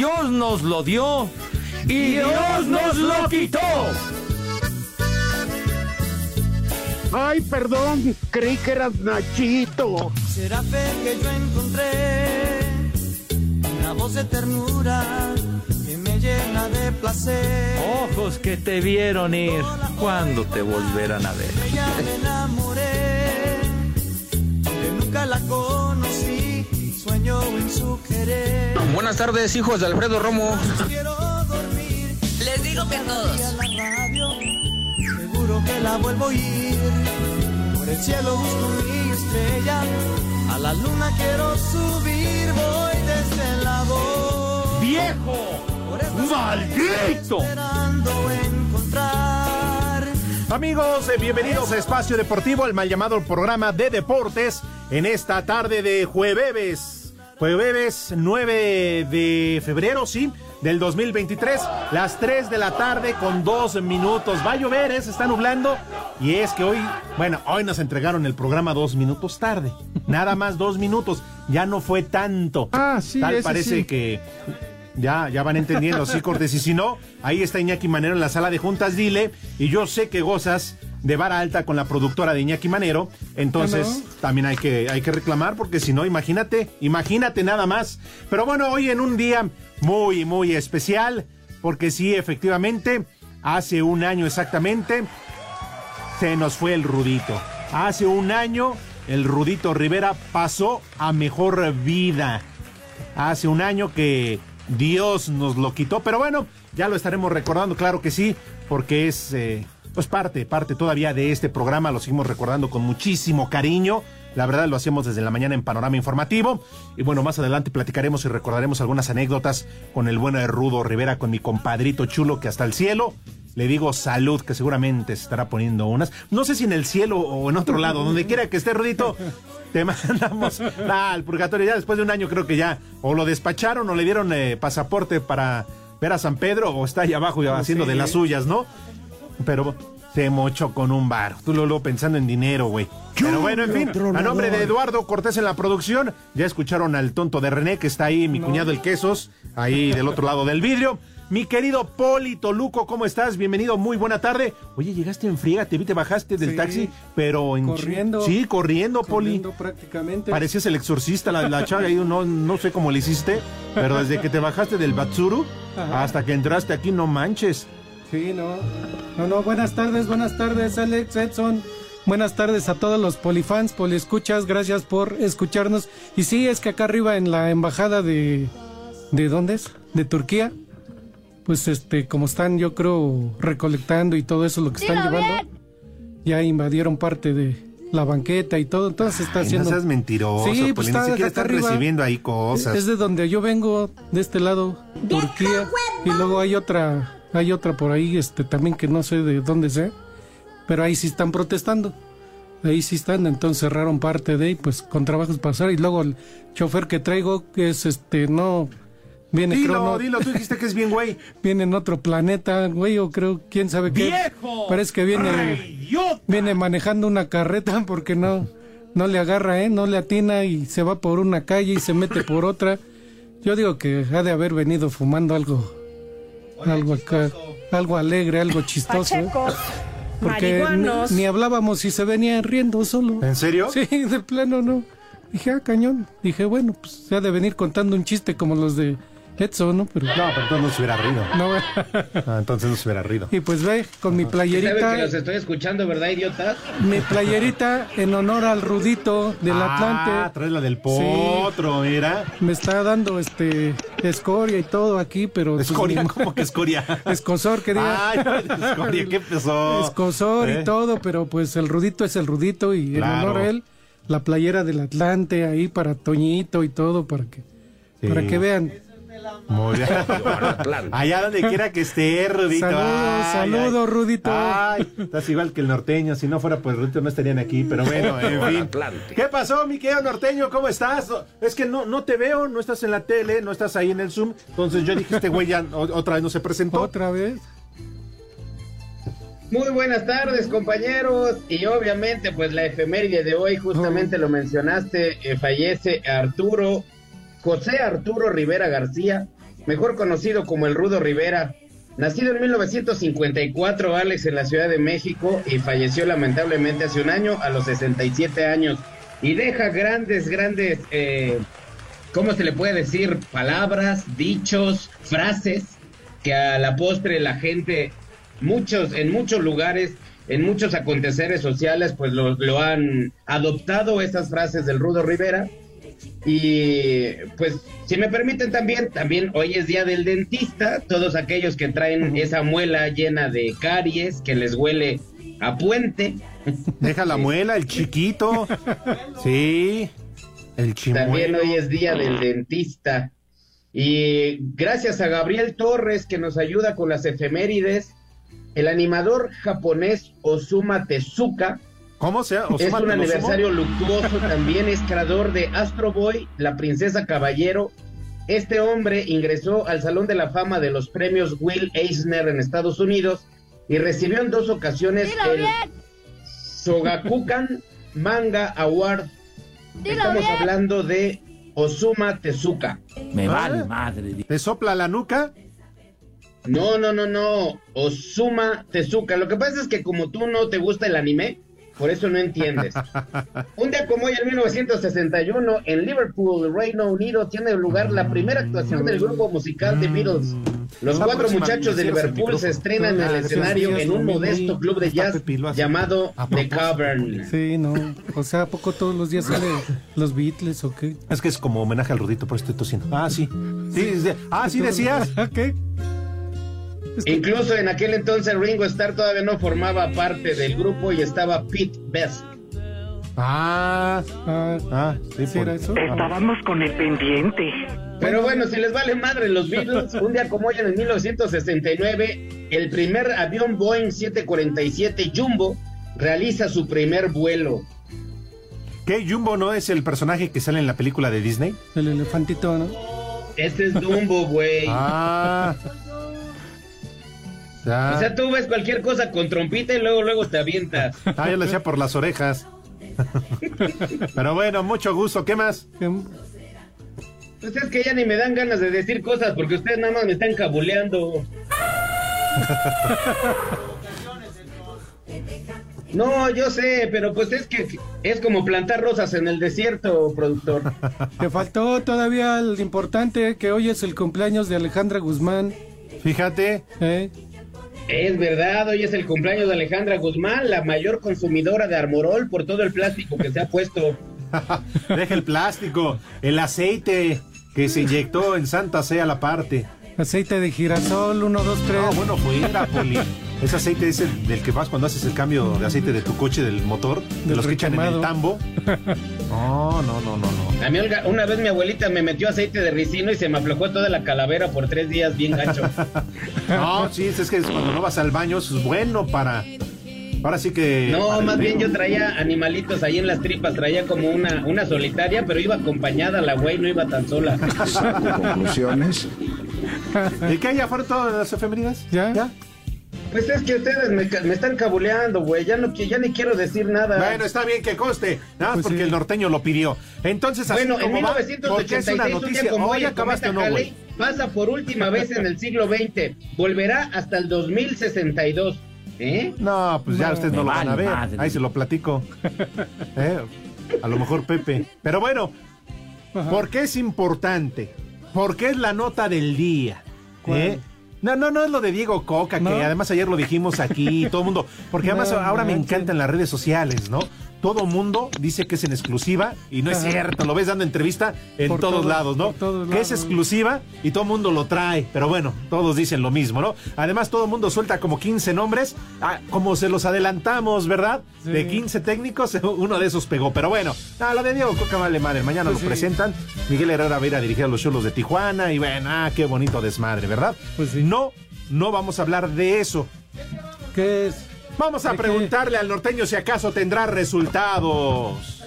Dios nos lo dio y Dios nos lo quitó. Ay, perdón, creí que eras Nachito. Será fe que yo encontré una voz de ternura que me llena de placer. Ojos que te vieron ir, ¿cuándo te volverán a ver? Ya me enamoré, nunca la conocí, sueño en su querer. Buenas tardes, hijos de Alfredo Romo. Quiero dormir Les digo que a todos. a la radio, seguro que la vuelvo a ir. Por el cielo busco mi estrella, a la luna quiero subir, voy desde la voz. ¡Viejo! Por eso ¡Maldito! esperando encontrar. Amigos, eh, bienvenidos a Espacio Deportivo, el mal llamado programa de deportes en esta tarde de jueves. Jueves 9 de febrero, sí, del 2023, las 3 de la tarde con 2 minutos. Va a llover, ¿eh? se está nublando. Y es que hoy, bueno, hoy nos entregaron el programa dos minutos tarde. Nada más dos minutos. Ya no fue tanto. Ah, sí, Tal ese parece sí. que ya, ya van entendiendo, sí, Cortés. Y si no, ahí está Iñaki Manero en la sala de juntas, dile. Y yo sé que gozas de vara alta con la productora de Iñaki Manero. Entonces, también hay que, hay que reclamar, porque si no, imagínate, imagínate nada más. Pero bueno, hoy en un día muy, muy especial, porque sí, efectivamente, hace un año exactamente, se nos fue el Rudito. Hace un año, el Rudito Rivera pasó a mejor vida. Hace un año que Dios nos lo quitó, pero bueno, ya lo estaremos recordando, claro que sí, porque es eh, pues parte, parte todavía de este programa, lo seguimos recordando con muchísimo cariño. La verdad lo hacemos desde la mañana en Panorama Informativo. Y bueno, más adelante platicaremos y recordaremos algunas anécdotas con el bueno de Rudo Rivera, con mi compadrito chulo que hasta el cielo. Le digo salud, que seguramente se estará poniendo unas. No sé si en el cielo o en otro lado, donde quiera que esté Rudito, te mandamos al purgatorio. Ya después de un año creo que ya o lo despacharon o le dieron eh, pasaporte para ver a San Pedro o está ahí abajo ya haciendo de las suyas, ¿no? Pero se mochó con un bar. Tú lo luego pensando en dinero, güey. Pero bueno, en fin, a nombre de Eduardo Cortés en la producción, ya escucharon al tonto de René, que está ahí, mi cuñado el Quesos, ahí del otro lado del vidrio. Mi querido Poli Toluco, ¿cómo estás? Bienvenido, muy buena tarde. Oye, llegaste en friega, te vi, te bajaste del Sí. taxi, pero en... Corriendo. Sí, corriendo, Poli. Corriendo prácticamente. Parecías el exorcista, la, la chava ahí, no, no sé cómo le hiciste, pero desde que te bajaste del Batsuru Ajá. hasta que entraste aquí, no manches. Sí, no. No, no, buenas tardes, buenas tardes, Alex, Edson. Buenas tardes a todos los polifans, poliescuchas, gracias por escucharnos. Y sí, es que acá arriba en la embajada de... ¿De dónde es? De Turquía. Pues este, como están yo creo recolectando y todo eso lo que están llevando. Ya invadieron parte de la banqueta y todo, entonces está Ay, haciendo... No seas mentiroso, Sí, pues ni está siquiera acá estás arriba. recibiendo ahí cosas. Es de donde yo vengo, de este lado, Turquía. Y luego hay otra, hay otra por ahí, este, también que no sé de dónde sea. Pero ahí sí están protestando. Ahí sí están, entonces cerraron parte de ahí, pues con trabajos hacer. Y luego el chofer que traigo, que es este, no, viene creo, Dilo, no- dilo, tú dijiste que es bien, güey. viene en otro planeta, güey, o creo, quién sabe qué. ¡Viejo! Parece que viene, viene manejando una carreta porque no, no le agarra, ¿eh? No le atina y se va por una calle y se mete por otra. Yo digo que ha de haber venido fumando algo, algo acá, algo alegre, algo chistoso. ¿eh? Pachecos, Porque ni, ni hablábamos y se venía riendo solo. ¿En serio? Sí, de plano no. Dije, ah, cañón. Dije, bueno, pues se ha de venir contando un chiste como los de Edson, ¿no? Pero No, pero entonces no se hubiera rido. no. Ah, entonces no se hubiera rido. y pues ve, con mi playerita. estoy escuchando, ¿verdad, idiota? Mi playerita en honor al Rudito del Ah, Atlante. traes la del potro, mira. Me está dando este escoria y todo aquí, pero. pues, Escoria, ni- ¿cómo que escoria? Escosor, que diga. Ay, escoria, ¿qué empezó? Escosor ¿Eh? y todo, pero pues el Rudito es el Rudito y en honor a él la playera del Atlante ahí para Toñito y todo, para que, Sí. para que vean. Muy bien. Allá donde quiera que esté, Rudito. Saludos, ay. Rudito. Ay, estás igual que el norteño. Si no fuera por el Rudito, no estarían aquí. Pero bueno, en fin. ¿Qué pasó, mi querido norteño? ¿Cómo estás? Es que no, no te veo, no estás en la tele, no estás ahí en el Zoom. Entonces yo dije, este güey ya otra vez no se presentó. Otra vez. Muy buenas tardes, compañeros. Y obviamente, pues la efeméride de hoy, justamente lo mencionaste, eh, fallece Arturo, José Arturo Rivera García, mejor conocido como el Rudo Rivera. Nacido en 1954, Alex, en la Ciudad de México, y falleció lamentablemente hace un año, a los 67 años. Y deja grandes, grandes, eh, ¿cómo se le puede decir? Palabras, dichos, frases, que a la postre la gente muchos, en muchos lugares, en muchos aconteceres sociales, pues lo, lo han adoptado esas frases del Rudo Rivera. Y pues, si me permiten también, también hoy es día del dentista, todos aquellos que traen esa muela llena de caries, que les huele a puente. Deja la muela, el chiquito. Sí. El También chimuelo. hoy es día del dentista. Y gracias a Gabriel Torres que nos ayuda con las efemérides, el animador japonés Osuma Tezuka ¿Cómo se llama? es ¿Osuma un aniversario luctuoso, también es creador de Astro Boy, La Princesa Caballero. Este hombre ingresó al Salón de la Fama de los premios Will Eisner en Estados Unidos y recibió en dos ocasiones el Sogakukan Manga Award. Estamos hablando de Osuma Tezuka. Me Ah. vale madre. ¿Te sopla la nuca? No, no, no, no. Osuma Tezuka. Lo que pasa es que como tú no te gusta el anime, por eso no entiendes. Un día como hoy, en 1961, en Liverpool, Reino Unido, tiene lugar la primera actuación del grupo musical The Beatles. Los La cuatro muchachos de Liverpool se estrenan en el escenario en un modesto club de jazz llamado The. Cavern. Sí, no. O sea, ¿a poco todos los días sale los Beatles o qué? Es que es como homenaje al Rudito, por eso estoy tosiendo. Ah, sí. Sí, sí. Ah, sí decías. ¿Qué? Incluso en aquel entonces Ringo Starr todavía no formaba parte del grupo y estaba Pete Best. Ah, Ah, ah, sí, ¿sí por- era eso? Estábamos con el pendiente. Pero bueno, si les vale madre los Beatles, un día como hoy en el 1969, el primer avión Boeing 747 Jumbo realiza su primer vuelo. ¿Qué? ¿Jumbo no es el personaje que sale en la película de Disney? El elefantito, ¿no? Este es Jumbo, güey. Ah. Ya. O sea, tú ves cualquier cosa con trompita y luego, luego te avientas. Ah, yo lo hacía por las orejas. Pero bueno, mucho gusto. ¿Qué más? Pues es que ya ni me dan ganas de decir cosas porque ustedes nada más me están cabuleando. No, yo sé, pero pues es que es como plantar rosas en el desierto, productor. Te faltó todavía el importante que hoy es el cumpleaños de Alejandra Guzmán. Fíjate. ¿eh? Es verdad, hoy es el cumpleaños de Alejandra Guzmán, la mayor consumidora de Armorol por todo el plástico que se ha puesto. Deja el plástico, el aceite que se inyectó en Santa Sea la parte. Aceite de girasol, 1, 2, 3. No, bueno, fuera, Poli. Ese aceite es el del que vas cuando haces el cambio de aceite de tu coche, del motor, de los que echan en el tambo. No, no, no, no, no. A mí una vez mi abuelita me metió aceite de ricino y se me aflojó toda la calavera por tres días bien gacho. No, sí, es que es cuando no vas al baño, eso es bueno para. Ahora sí que. No, más bien yo traía animalitos ahí en las tripas, traía como una, una solitaria, pero iba acompañada la güey, no iba tan sola. Conclusiones. ¿Y qué? ¿Ya fueron todas las efemérides? ¿Ya? ¿Ya? Pues es que ustedes me, están cabuleando, güey, ya no ya ni quiero decir nada. Bueno, está bien que conste, nada más Pues porque sí. el norteño lo pidió. Entonces, así Bueno, en como va, porque es 1986, una un noticia. como hoy, acabaste no, güey. pasa por última vez en el siglo XX, volverá hasta el 2062. ¿Eh? No, pues ya ustedes no lo van a ver. madre. Ahí se lo platico. Eh, A lo mejor Pepe. Pero bueno, Ajá. ¿por qué es importante? ¿Por qué es la nota del día? ¿Eh? No, no, no es lo de Diego Coca, ¿No? que además ayer lo dijimos aquí y todo el mundo. Porque además No ahora me encantan las redes sociales, ¿no? Todo mundo dice que es en exclusiva y no es cierto, lo ves dando entrevista en Por todos todo- lados, ¿no? todos que es exclusiva y todo mundo lo trae, pero bueno, todos dicen lo mismo, ¿no? Además todo mundo suelta como 15 nombres, ah, como se los adelantamos, ¿verdad? Sí. De 15 técnicos, uno de esos pegó, pero bueno, ah, lo de Diego Coca vale madre, mañana Pues lo sí. presentan, Miguel Herrera va a ir a dirigir a los Cholos de Tijuana y bueno, ah, qué bonito desmadre, ¿verdad? Pues sí. No, no vamos a hablar de eso. ¿Qué es? Vamos a preguntarle al norteño si acaso tendrá resultados.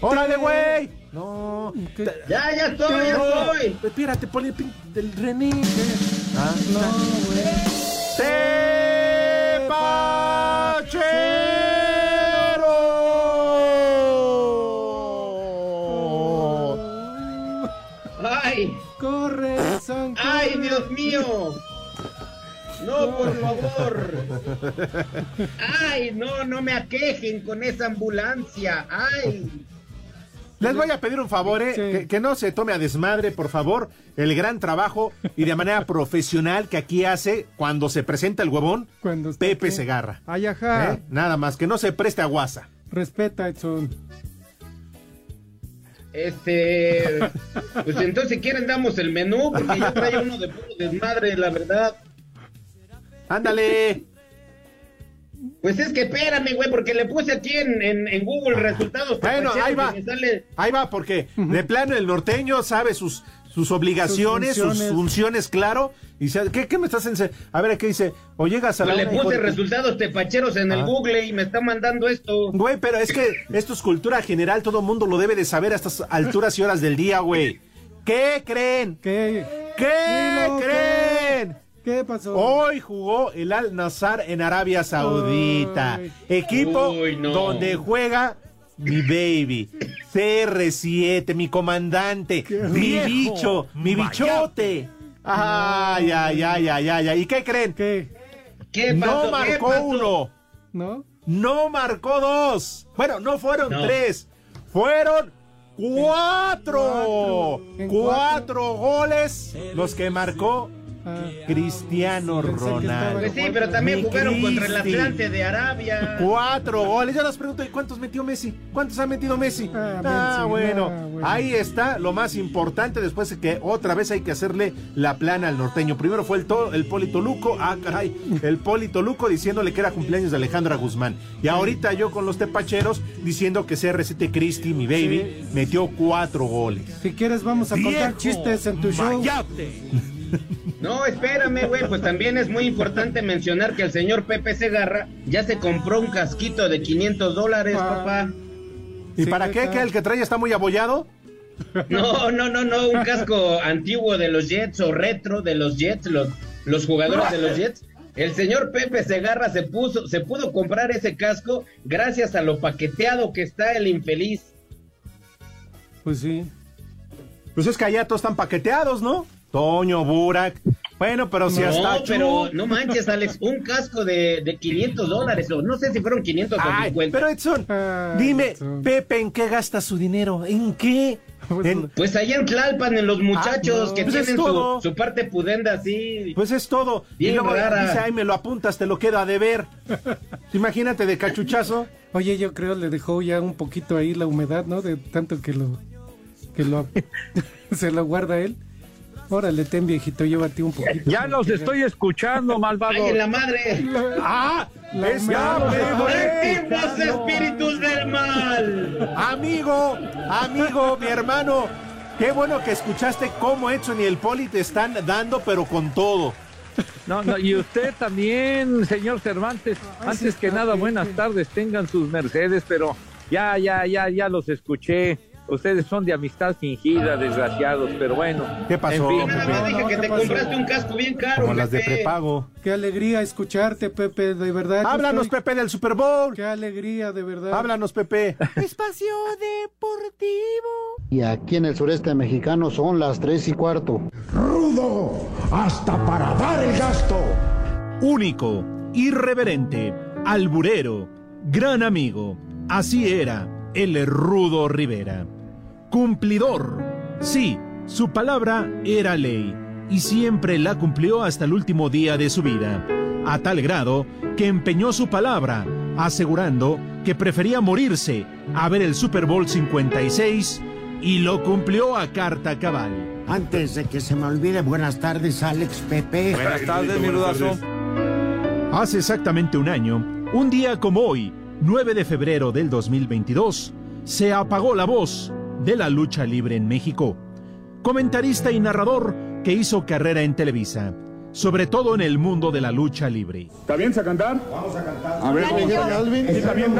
¡Órale, güey! No. ¿Qué? Ya, ya estoy, ya No. estoy. Espérate, ponle el pin del René. Ah, No, güey. ¡Tepachero! Ay, Corre, San, ay, Dios mío. No, por favor. Ay, no, no me aquejen con esa ambulancia. Ay. Les voy a pedir un favor, ¿eh? Sí. que, que no se tome a desmadre, por favor, el gran trabajo y de manera profesional que aquí hace cuando se presenta el huevón Cuando Pepe aquí. Segarra. Ay, ajá. ¿eh? Nada más, que no se preste a guasa. Respeta, Edson. Este, pues entonces si quieren damos el menú, porque yo traigo uno de puro desmadre, la verdad. Ándale. Pues es que espérame, güey, porque le puse aquí en, en, en Google resultados. Bueno, ahí va. sale- Ahí va, porque de plano el norteño sabe sus, sus obligaciones, sus Sus funciones, claro. Y se- ¿qué, ¿Qué me estás enseñando? A ver, ¿qué dice? O llegas a Pues la le una, hijo puse resultados tepacheros en el Ah. Google y me está mandando esto. Güey, pero es que esto es cultura general, todo el mundo lo debe de saber a estas alturas y horas del día, güey. ¿Qué creen? ¿Qué? ¿Qué Dilo, creen? ¿Qué pasó? Hoy jugó el Al Nazar en Arabia Saudita. Ay. Equipo Uy, no. donde juega mi baby, CR7, mi comandante, mi viejo, bicho, mi bichote. Ay, ay, ay, ay, ay, ay. ¿Y qué creen? ¿Qué? ¿Qué pasó? No ¿Qué marcó pasó? uno, ¿No? no marcó dos. Bueno, no fueron No. tres, fueron cuatro. Cuatro goles los que marcó Ah, Cristiano Ronaldo. Pues sí, pero también Mi jugaron contra el Cristi. Atlante de Arabia. Cuatro goles. Yo les pregunto, ¿y cuántos metió Messi? ¿Cuántos ha metido Messi? Ah, Ah, Messi, bueno. ah, bueno. Ahí está lo más importante después de que otra vez hay que hacerle la plana al norteño. Primero fue el, to- el Polito Luco. Ah, caray. El Polito Luco diciéndole que era cumpleaños de Alejandra Guzmán. Y ahorita yo con los tepacheros diciendo que CR7 Christie, mi baby, metió cuatro goles. Si quieres, vamos a contar chistes en tu show. mayate. No, espérame, güey. Pues también es muy importante mencionar que el señor Pepe Segarra ya se compró un casquito de 500 dólares, Ah. papá. ¿Y Sí, para ¿qué? ¿Que el que trae está muy abollado? No, no, no, no. Un casco antiguo de los Jets o retro de los Jets, los, los jugadores de los Jets. El señor Pepe Segarra se puso, se pudo comprar ese casco gracias a lo paqueteado que está el infeliz. Pues sí. Pues es que allá todos están paqueteados, ¿no? Toño, Burak. Bueno, pero si no, hasta pero Chu- no manches, Alex, un casco de, de 500 dólares, o no sé si fueron 500 o Ay, 50. pero Edson, Ay, dime, Edson. Pepe, ¿en qué gasta su dinero? ¿En qué? Pues, En- Pues allá en Tlalpan, en los muchachos Ah, no, que pues es tienen todo. su, su parte pudenda así. pues es todo. Bien y luego rara. dice, ay, me lo apuntas, te lo queda de ver. Imagínate de cachuchazo. Oye, yo creo le dejó ya un poquito ahí la humedad, ¿no? De tanto que lo que lo se lo guarda él. Órale, ten viejito, llévate un poquito. Ya los estoy escuchando, ¡Ay, malvado. en la madre! ¡Ah! La es humedad. ya, me ¡Antiguos espíritus del mal! Amigo, amigo, mi hermano. Qué bueno que escuchaste cómo Edson y el Poli te están dando, pero con todo. No, no, y usted también, señor Cervantes. Ay, Antes sí que nada, buenas tardes, tengan sus mercedes, pero ya, ya, ya, ya los escuché. Ustedes son de amistad fingida, desgraciados, pero bueno. ¿Qué pasó, En fin, Nada Pepe? más dije No, que ¿qué te pasó? compraste un casco bien caro, Como las de Pepe. prepago. Qué alegría escucharte, Pepe, de verdad. Háblanos, estoy- Pepe, del Super Bowl. Qué alegría, de verdad. Háblanos, Pepe. Espacio Deportivo. Y aquí en el sureste mexicano son las tres y cuarto. rudo hasta para dar el gasto. Único, irreverente, alburero, gran amigo. Así era el Rudo Rivera. Cumplidor. Sí, su palabra era ley y siempre la cumplió hasta el último día de su vida, a tal grado que empeñó su palabra asegurando que prefería morirse a ver el Super Bowl 56 y lo cumplió a carta cabal. Antes de que se me olvide, buenas tardes, Alex Pepe. Buenas tardes, mi rudazo. Hace exactamente un año, un día como hoy, 9 de febrero del 2022, se apagó la voz de la lucha libre en México. Comentarista y narrador que hizo carrera en Televisa, sobre todo en el mundo de la lucha libre. ¿Está bien a cantar? Vamos a cantar. A ver, Galvin. ¿sí está bien?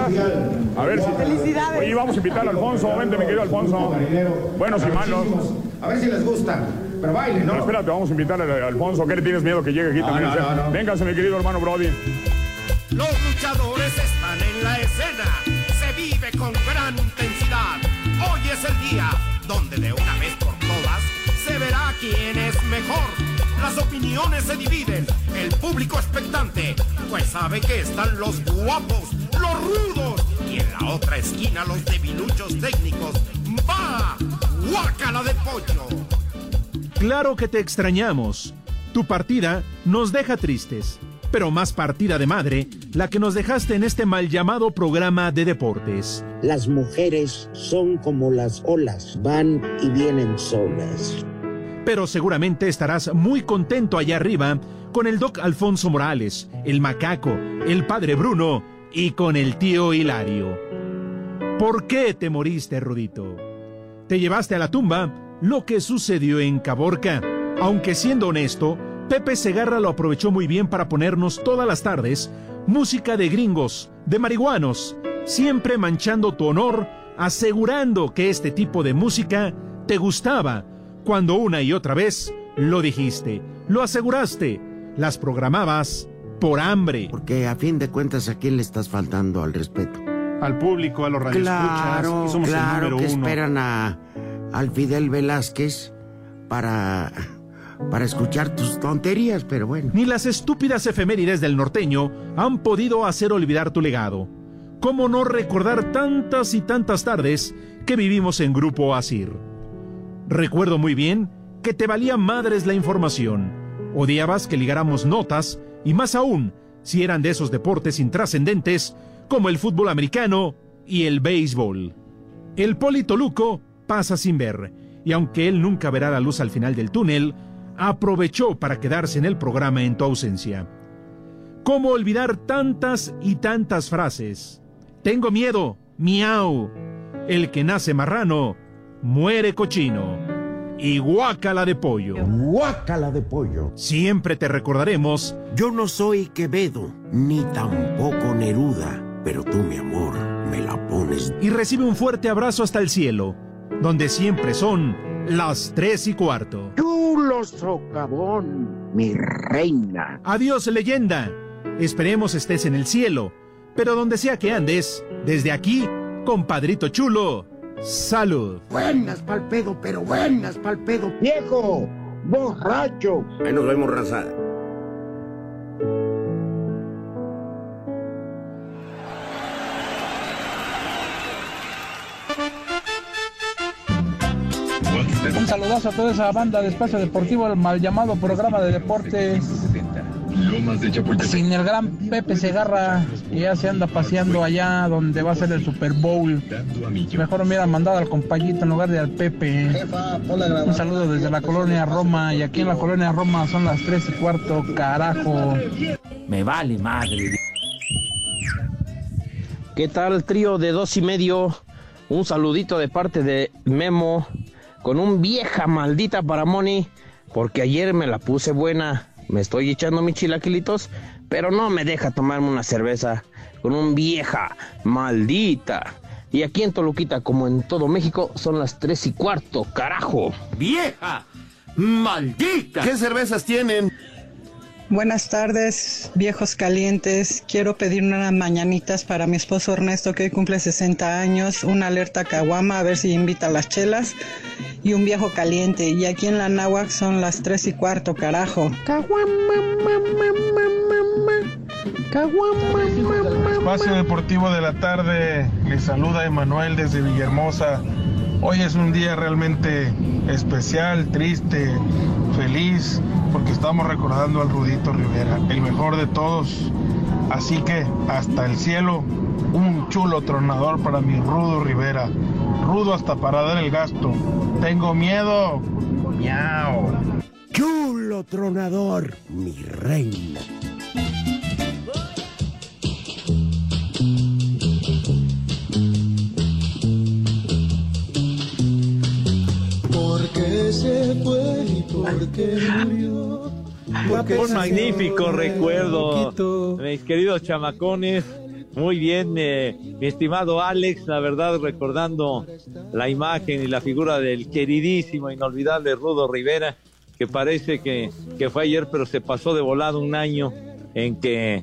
A ver si. Felicidades. Oye, vamos a invitar a Alfonso. Vente, mi querido Alfonso. Buenos y malos. A ver si les gusta. Pero bailen, No, ¿no? espérate, vamos a invitar a Alfonso. ¿Qué le tienes miedo que llegue aquí No, también? no, no, no. Véngase, mi querido hermano Brody. Los luchadores están en la escena. Se vive con gran intensidad. Es el día donde de una vez por todas se verá quién es mejor. Las opiniones se dividen. El público expectante, pues sabe que están los guapos, los rudos y en la otra esquina los debiluchos técnicos. ¡Va! ¡Guácala de pollo! Claro que te extrañamos. Tu partida nos deja tristes, pero más partida de madre, la que nos dejaste en este mal llamado programa de deportes. Las mujeres son como las olas, van y vienen solas. Pero seguramente estarás muy contento allá arriba con el doc Alfonso Morales, el macaco, el padre Bruno y con el tío Hilario. ¿Por qué te moriste, Rudito? Te llevaste a la tumba lo que sucedió en Caborca. Aunque siendo honesto, Pepe Segarra lo aprovechó muy bien para ponernos todas las tardes música de gringos, de marihuanos, siempre manchando tu honor, asegurando que este tipo de música te gustaba, cuando una y otra vez lo dijiste, lo aseguraste, las programabas por hambre. Porque a fin de cuentas, ¿a quién le estás faltando al respeto? Al público, a los radioescuchas. Claro, y somos el claro número que uno. esperan a, al Fidel Velázquez para, para escuchar tus tonterías, pero bueno. Ni las estúpidas efemérides del norteño han podido hacer olvidar tu legado. ¿Cómo no recordar tantas y tantas tardes que vivimos en Grupo Asir? Recuerdo muy bien que te valía madres la información. Odiabas que ligáramos notas y más aún si eran de esos deportes intrascendentes como el fútbol americano y el béisbol. El Polito Luco pasa sin ver, y aunque él nunca verá la luz al final del túnel, aprovechó para quedarse en el programa en tu ausencia. ¿Cómo olvidar tantas y tantas frases? Tengo miedo, miau. El que nace marrano, muere cochino. Y guácala de pollo. Guácala de pollo. Siempre te recordaremos. Yo no soy Quevedo, ni tampoco Neruda, pero tú, mi amor, me la pones. Y recibe un fuerte abrazo hasta el cielo, donde siempre son las tres y cuarto. Chulo socavón, mi reina. Adiós, leyenda. Esperemos estés en el cielo, pero donde sea que andes, desde aquí, compadrito chulo, salud. Buenas pa'l pedo, pero buenas pa'l pedo. Viejo, borracho. Ahí nos vemos, raza. Un saludazo a toda esa banda de Espacio Deportivo, el mal llamado programa de deportes. Sin el gran Pepe Segarra, que ya se anda paseando allá donde va a ser el Super Bowl. Mejor me hubiera mandado al compañito en lugar de al Pepe. Un saludo desde la colonia Roma, y aquí en la colonia Roma son las 3 y cuarto, carajo. Me vale madre. ¿Qué tal, trío de dos y medio? Un saludito de parte de Memo con un vieja maldita para Moni, porque ayer me la puse buena. Me estoy echando mis chilaquilitos, pero no me deja tomarme una cerveza con un vieja maldita. Y aquí en Toluquita, como en todo México, son las tres y cuarto, carajo. ¡Vieja! ¡Maldita! ¿Qué cervezas tienen? Buenas tardes, viejos calientes. Quiero pedir unas mañanitas para mi esposo Ernesto, que hoy cumple 60 años, una alerta caguama, a ver si invita a las chelas, y un viejo caliente. Y aquí en la náhuac son las 3 y cuarto, carajo. Espacio Deportivo de la tarde, les saluda Emanuel desde Villahermosa. Hoy es un día realmente especial, triste, feliz, porque estamos recordando al Rudito Rivera, el mejor de todos, Así que hasta el cielo, un chulo tronador para mi Rudo Rivera. Rudo hasta para dar el gasto. Tengo miedo. Miau. Chulo tronador, mi reina. Porque murió. Un magnífico recuerdo, mis queridos chamacones. Muy bien, eh, mi estimado Alex, la verdad recordando la imagen y la figura del queridísimo, inolvidable Rudo Rivera, que parece que, que fue ayer, pero se pasó de volado un año en que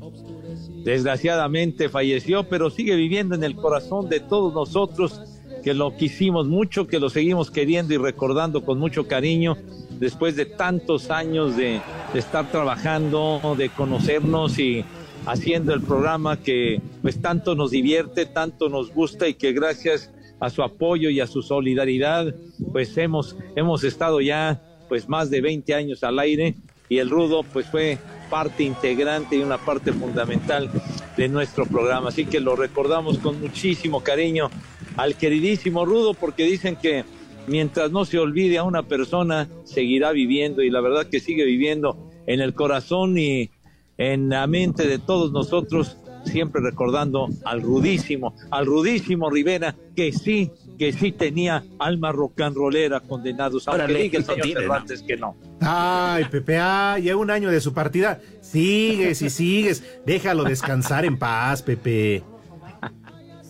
desgraciadamente falleció, pero sigue viviendo en el corazón de todos nosotros que lo quisimos mucho, que lo seguimos queriendo y recordando con mucho cariño después de tantos años de, estar trabajando, de conocernos y haciendo el programa que pues tanto nos divierte, tanto nos gusta y que gracias a su apoyo y a su solidaridad pues hemos, hemos estado ya pues más de 20 años al aire y el Rudo pues fue parte integrante y una parte fundamental de nuestro programa. Así que lo recordamos con muchísimo cariño al queridísimo Rudo porque dicen que mientras no se olvide a una persona, seguirá viviendo y la verdad que sigue viviendo en el corazón y en la mente de todos nosotros, siempre recordando al rudísimo, al rudísimo Rivera, que sí, que sí tenía alma rock and rollera condenados, aunque Órale, diga el señor tiene, Cervantes que no. Ay, Pepe, ah, ya un año de su partida. Sigues y sigues. Déjalo descansar en paz, Pepe.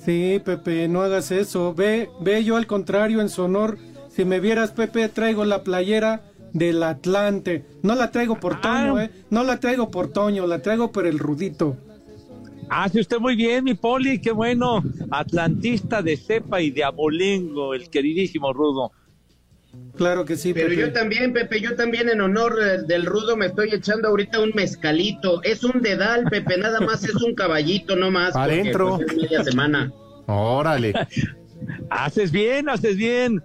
Sí, Pepe, no hagas eso. Ve, ve yo al contrario en su honor. Si me vieras, Pepe, traigo la playera del Atlante. No la traigo por Toño, eh. No la traigo por Toño, la traigo por el Rudito. Hace usted muy bien, mi poli, qué bueno. Atlantista de cepa y de abolengo, el queridísimo Rudo. Claro que sí, Pero Pepe. yo también, Pepe, yo también en honor del rudo me estoy echando ahorita un mezcalito. Es un dedal, Pepe, nada más es un caballito, no más. Porque, adentro. pues, es media semana. Órale. Haces bien, haces bien,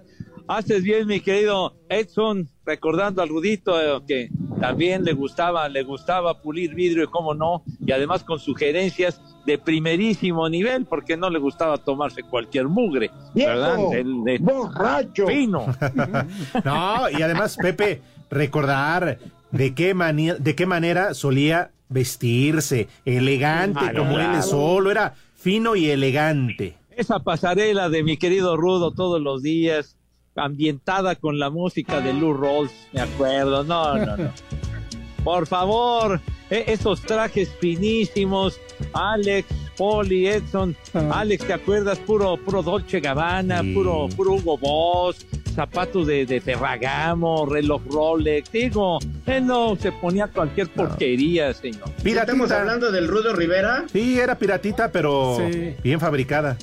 haces bien, mi querido Edson, recordando al Rudito eh, que también le gustaba, le gustaba pulir vidrio y cómo no, y además con sugerencias de primerísimo nivel, porque no le gustaba tomarse cualquier mugre, ¿verdad? El borracho. Fino. No, y además, Pepe, recordar de qué, mani- de qué manera solía vestirse, elegante, como claro. él solo, era fino y elegante. Esa pasarela de mi querido Rudo todos los días, ambientada con la música de Lou Rawls, me acuerdo, no, no, no. Por favor, e- esos trajes finísimos, Alex, Poli, Edson, Alex, ¿te acuerdas? Puro, puro Dolce Gabbana, puro, puro Hugo Boss, zapatos de, de Ferragamo, reloj Rolex, digo, él no se ponía cualquier porquería, señor. ¿Estamos hablando del Rudo Rivera? Sí, era piratita, pero Sí. bien fabricada.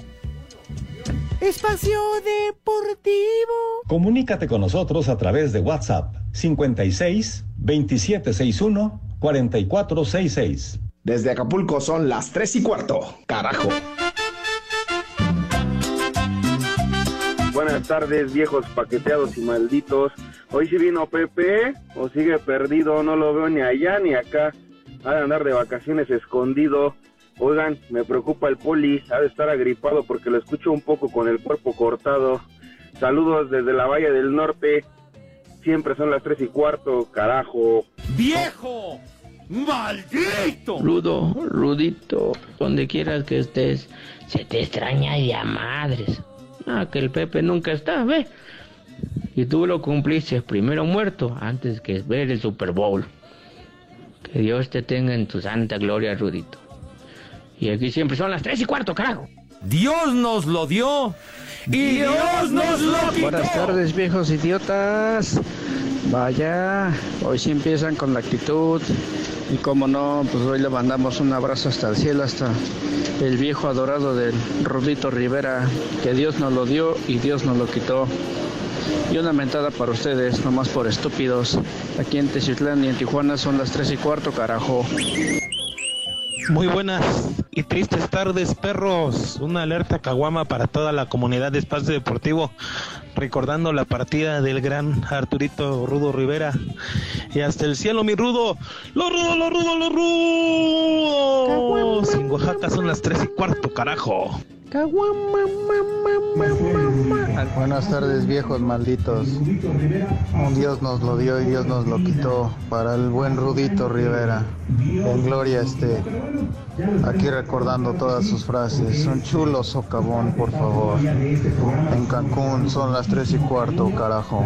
Espacio Deportivo. Comunícate con nosotros a través de WhatsApp 56 2761 4466. Desde Acapulco son las 3 y cuarto. Carajo. Buenas tardes, viejos paqueteados y malditos. Hoy sí vino Pepe o sigue perdido, no lo veo ni allá ni acá. Ha de andar de vacaciones escondido. Oigan, me preocupa el poli, ha de estar agripado porque lo escucho un poco con el cuerpo cortado. Saludos desde la Valle del Norte. Siempre son las tres y cuarto, carajo. ¡Viejo! ¡Maldito! Rudo, Rudito, donde quieras que estés, se te extraña y a madres. Ah, que el Pepe nunca está, ve. Y tú lo cumpliste primero muerto antes que ver el Super Bowl. Que Dios te tenga en tu santa gloria, Rudito. Y aquí siempre son las tres y cuarto, carajo. Dios nos lo dio y Dios nos lo quitó. Buenas tardes, viejos idiotas. Vaya, hoy sí empiezan con la actitud. Y como no, pues hoy le mandamos un abrazo hasta el cielo, hasta el viejo adorado del Rudito Rivera, que Dios nos lo dio y Dios nos lo quitó. Y una mentada para ustedes, nomás por estúpidos. Aquí en Teciutlán y en Tijuana son las 3 y cuarto, carajo. Muy buenas y tristes tardes, perros. Una alerta caguama para toda la comunidad de Espacio Deportivo. recordando la partida del gran Arturito Rudo Rivera. Y hasta el cielo, mi Rudo. Los Rudo, los Rudo, los Rudos. En Oaxaca son las tres y cuarto, carajo. Buenas tardes viejos malditos. Un Dios nos lo dio y Dios nos lo quitó para el buen Rudito Rivera. En gloria esté. Aquí recordando todas sus frases. Un chulo socavón, por favor. En Cancún son las tres y cuarto, carajo.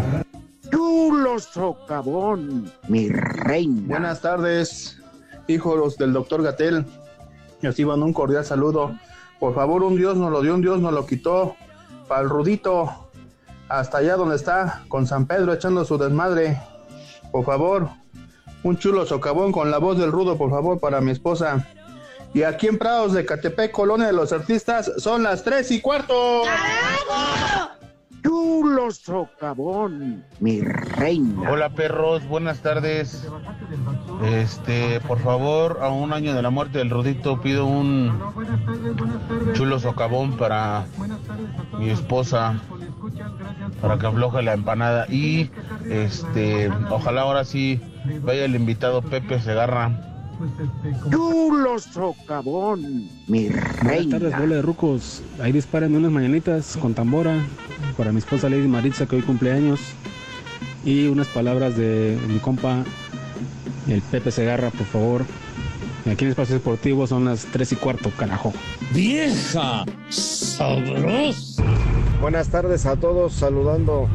Chulo socavón, mi reina. Buenas tardes, hijos del doctor Gatel. Reciban un cordial saludo. Por favor, un Dios nos lo dio, un Dios nos lo quitó. Para el Rudito, hasta allá donde está, con San Pedro echando su desmadre. Por favor, un chulo socavón con la voz del Rudo, por favor, para mi esposa. Y aquí en Prados de Catepec, Colonia de los Artistas, son las tres y cuarto. Chulo socavón, mi reina. Hola perros, buenas tardes. Este, por favor, a un año de la muerte del Rudito pido un chulo socavón para mi esposa para que afloje la empanada y este, ojalá ahora sí vaya el invitado Pepe Segarra. Chulo socavón, mi Buenas reina. tardes, bola de rucos. Ahí disparen unas mañanitas con tambora para mi esposa Lady Maritza que hoy cumpleaños. Y unas palabras de mi compa, el Pepe Segarra, por favor. Aquí en Espacio Deportivo son las 3 y cuarto, carajo. Vieja sabrosa. Buenas tardes a todos, saludando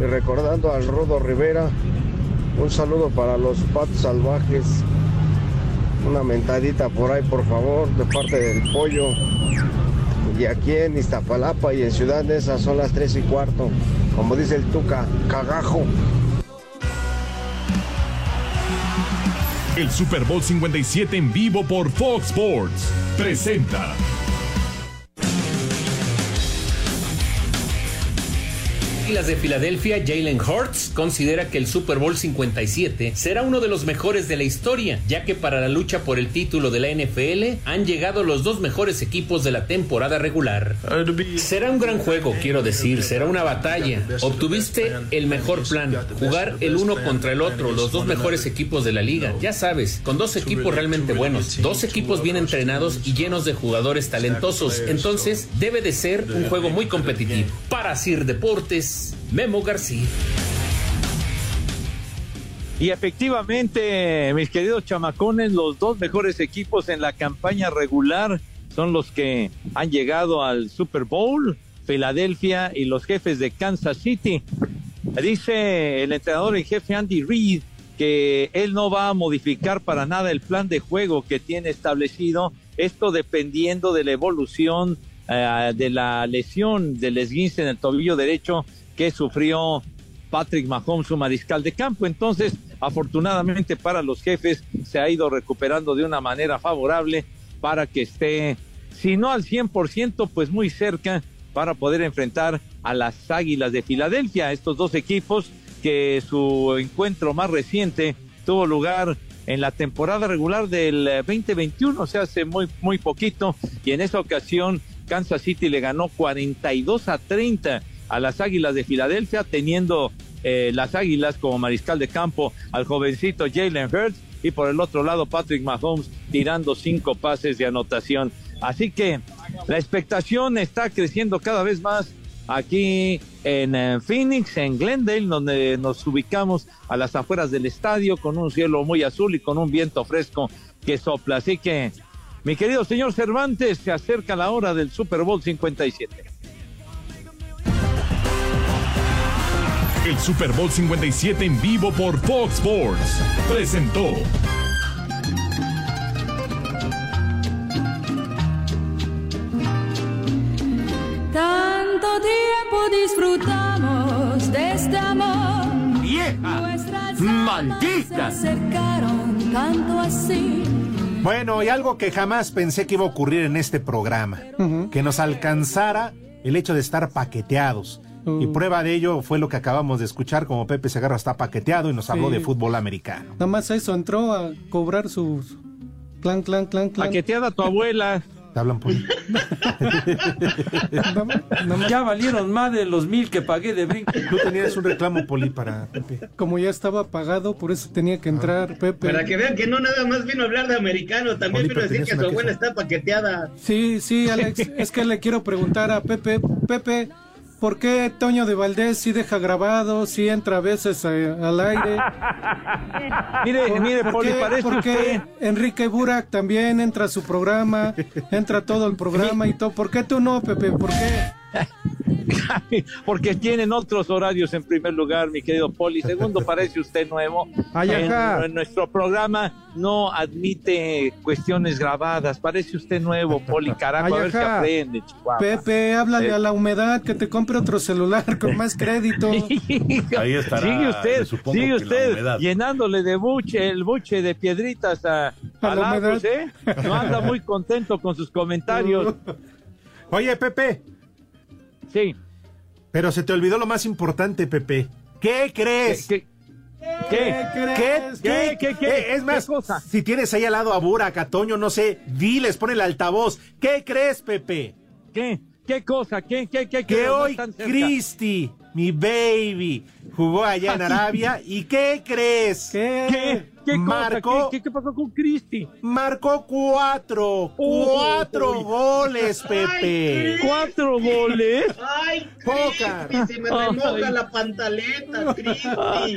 y recordando al Rudo Rivera. Un saludo para los patos salvajes. Una mentadita por ahí, por favor, de parte del pollo. Y aquí en Iztapalapa y en Ciudad de son las 3 y cuarto. Como dice el Tuca, cagajo. El Super Bowl 57 en vivo por Fox Sports presenta. De Filadelfia, Jalen Hurts, considera que el Super Bowl 57 será uno de los mejores de la historia, ya que para la lucha por el título de la NFL han llegado los dos mejores equipos de la temporada regular. Será un gran juego, quiero decir, será una batalla. Obtuviste el mejor plan, jugar el uno contra el otro, los dos mejores equipos de la liga, ya sabes, con dos equipos realmente buenos, dos equipos bien entrenados y llenos de jugadores talentosos, entonces debe de ser un juego muy competitivo. Para Sir Deportes, Memo García. Y efectivamente, mis queridos chamacones, los dos mejores equipos en la campaña regular son los que han llegado al Super Bowl, Filadelfia y los jefes de Kansas City. Dice el entrenador en jefe Andy Reid que él no va a modificar para nada el plan de juego que tiene establecido, esto dependiendo de la evolución eh, de la lesión del esguince en el tobillo derecho que sufrió Patrick Mahomes, su mariscal de campo. Entonces, afortunadamente para los jefes, se ha ido recuperando de una manera favorable para que esté, si no al 100%, pues muy cerca para poder enfrentar a las Águilas de Filadelfia, estos dos equipos que su encuentro más reciente tuvo lugar en la temporada regular del eh, 2021, o sea, hace muy, muy poquito, y en esa ocasión Kansas City le ganó 42 a 30 a las Águilas de Filadelfia, teniendo eh, las Águilas como mariscal de campo al jovencito Jalen Hurts y por el otro lado Patrick Mahomes tirando cinco pases de anotación. Así que la expectación está creciendo cada vez más aquí en eh, Phoenix, en Glendale, donde nos ubicamos a las afueras del estadio con un cielo muy azul y con un viento fresco que sopla. Así que, mi querido señor Cervantes, se acerca la hora del Super Bowl 57. El Super Bowl 57 en vivo por Fox Sports presentó. Tanto tiempo disfrutamos de este amor. Vieja, Nuestras maldita. almas se acercaron tanto así. Bueno, y algo que jamás pensé que iba a ocurrir en este programa, que nos alcanzara el hecho de estar paqueteados. Y prueba de ello fue lo que acabamos de escuchar, como Pepe Segarra está paqueteado y nos habló Sí. de fútbol americano. Nada más eso, entró a cobrar sus clan, clan, clan, clan. Paqueteada tu abuela. Te hablan Poli. ya valieron más de los mil que pagué de brinco. Tú tenías un reclamo, Poli, para Pepe. Como ya estaba pagado, por eso tenía que entrar Pepe. Para que vean que no nada más vino a hablar de americano, también Oli, vino a decir que su la abuela queja. está paqueteada. Sí, sí, Alex, es que le quiero preguntar a Pepe, Pepe, ¿por qué Toño de Valdés sí deja grabado, sí entra a veces al aire? Mire, ¿Por- mire, por qué- parece por qué. Enrique Burak también entra a su programa, entra todo el programa y todo? ¿Por qué tú no, Pepe? ¿Por qué? Porque tienen otros horarios en primer lugar, mi querido Poli. Segundo, parece usted nuevo. En, en nuestro programa no admite cuestiones grabadas. Parece usted nuevo, Poli. Carajo, a ver si aprende, Chihuahua. Pepe, háblale Eh. a la humedad que te compre otro celular con más crédito. Ahí estará, Sigue usted, supongo sigue usted llenándole de buche, el buche de piedritas a, A a la Lagos, humedad. ¿eh? No anda muy contento con sus comentarios. Oye, Pepe. Sí. Pero se te olvidó lo más importante, Pepe. ¿Qué crees? ¿Qué? ¿Qué? ¿Qué? ¿Qué? ¿Qué? ¿Qué? Eh, Es más, si tienes ahí al lado a Burak, a Toño, no sé, diles, pon el altavoz. ¿Qué crees, Pepe? ¿Qué? ¿Qué cosa? ¿Qué? ¿Qué? ¿Qué? Que no hoy? Cristi, mi baby, jugó allá en Arabia. ¿Y qué crees? ¿Qué? ¿Qué cosa? Marcó, ¿Qué, qué, qué pasó con Cristi? marcó cuatro, cuatro Uy. goles, Pepe. ¿Cuatro goles? Ay, Poca. Cristi, se me remoja la pantaleta, Cristi.